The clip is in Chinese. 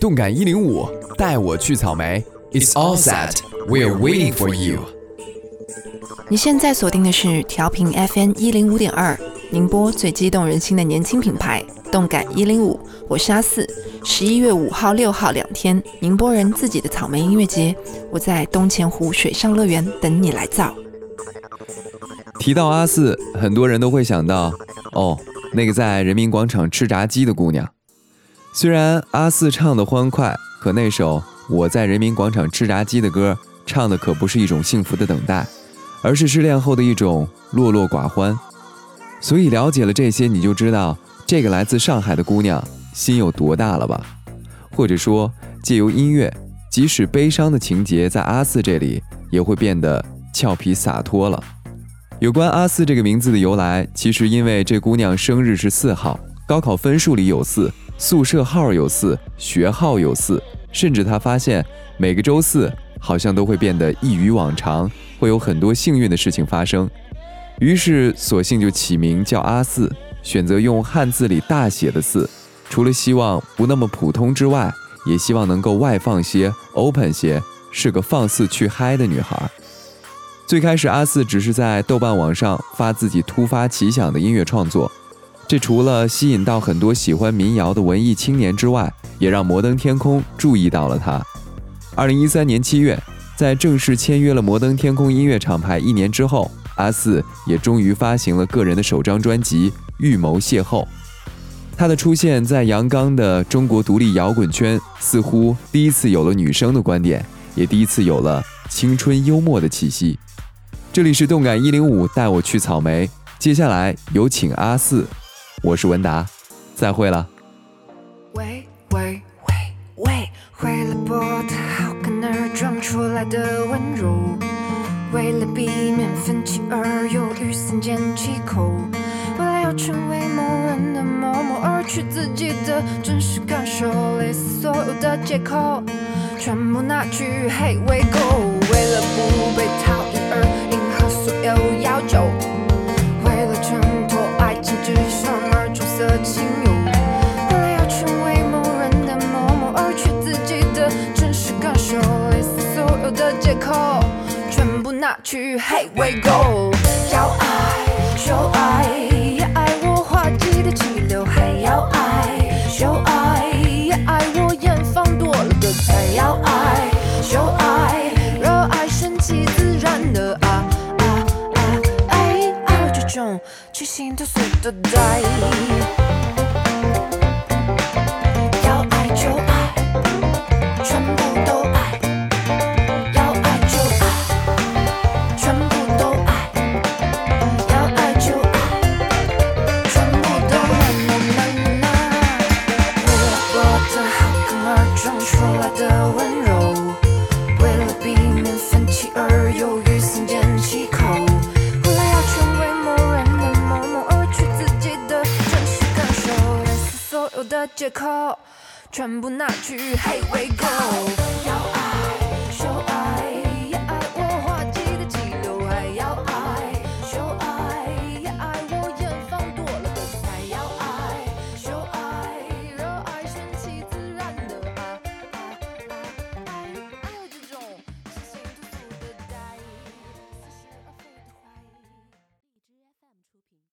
动感一零五，带我去草莓。It's all set. We're waiting for you. 你现在锁定的是调频 FM 一零五点二，宁波最激动人心的年轻品牌动感一零五。我是阿四，十一月五号、六号两天，宁波人自己的草莓音乐节，我在东钱湖水上乐园等你来造。提到阿四，很多人都会想到，哦，那个在人民广场吃炸鸡的姑娘。虽然阿四唱的欢快，可那首。我在人民广场吃炸鸡的歌，唱的可不是一种幸福的等待，而是失恋后的一种落落寡欢。所以了解了这些，你就知道这个来自上海的姑娘心有多大了吧？或者说，借由音乐，即使悲伤的情节在阿四这里也会变得俏皮洒脱了。有关阿四这个名字的由来，其实因为这姑娘生日是四号，高考分数里有四，宿舍号有四，学号有四。甚至他发现每个周四好像都会变得一如往常，会有很多幸运的事情发生，于是索性就起名叫阿四，选择用汉字里大写的四，除了希望不那么普通之外，也希望能够外放些、open 些，是个放肆去嗨的女孩。最开始阿四只是在豆瓣网上发自己突发奇想的音乐创作。这除了吸引到很多喜欢民谣的文艺青年之外，也让摩登天空注意到了他。二零一三年七月，在正式签约了摩登天空音乐厂牌一年之后，阿四也终于发行了个人的首张专辑《预谋邂逅》。他的出现在阳刚的中国独立摇滚圈，似乎第一次有了女生的观点，也第一次有了青春幽默的气息。这里是动感一零五，带我去草莓。接下来有请阿四。我是文达，再会了。喂喂喂喂，为了博得好感而装出来的温柔，为了避免分歧而犹豫三缄其口，为了要成为某人的某某而去自己的真实感受，类似所有的借口全部拿去黑喂狗，为了口全部拿去嘿喂狗。要爱就爱，也爱我滑稽的气流，还要爱就爱，也爱我远方多了的菜要爱就爱，热爱顺其自然的啊啊啊爱，爱这种清新脱俗的呆。的借口全部拿去嘿喂狗